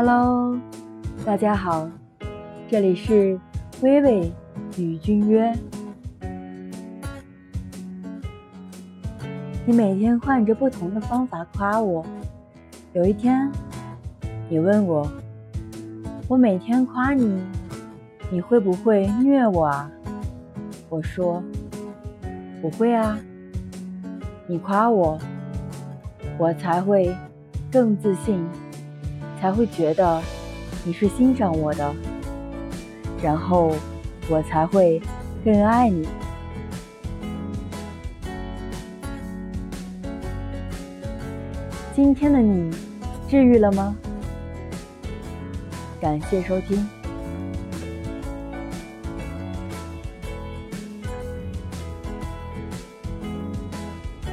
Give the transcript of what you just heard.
Hello，大家好，这里是微微与君约。你每天换着不同的方法夸我，有一天，你问我，我每天夸你，你会不会虐我啊？我说，不会啊。你夸我，我才会更自信，才会觉得你是欣赏我的，然后我才会更爱你。今天的你治愈了吗？感谢收听。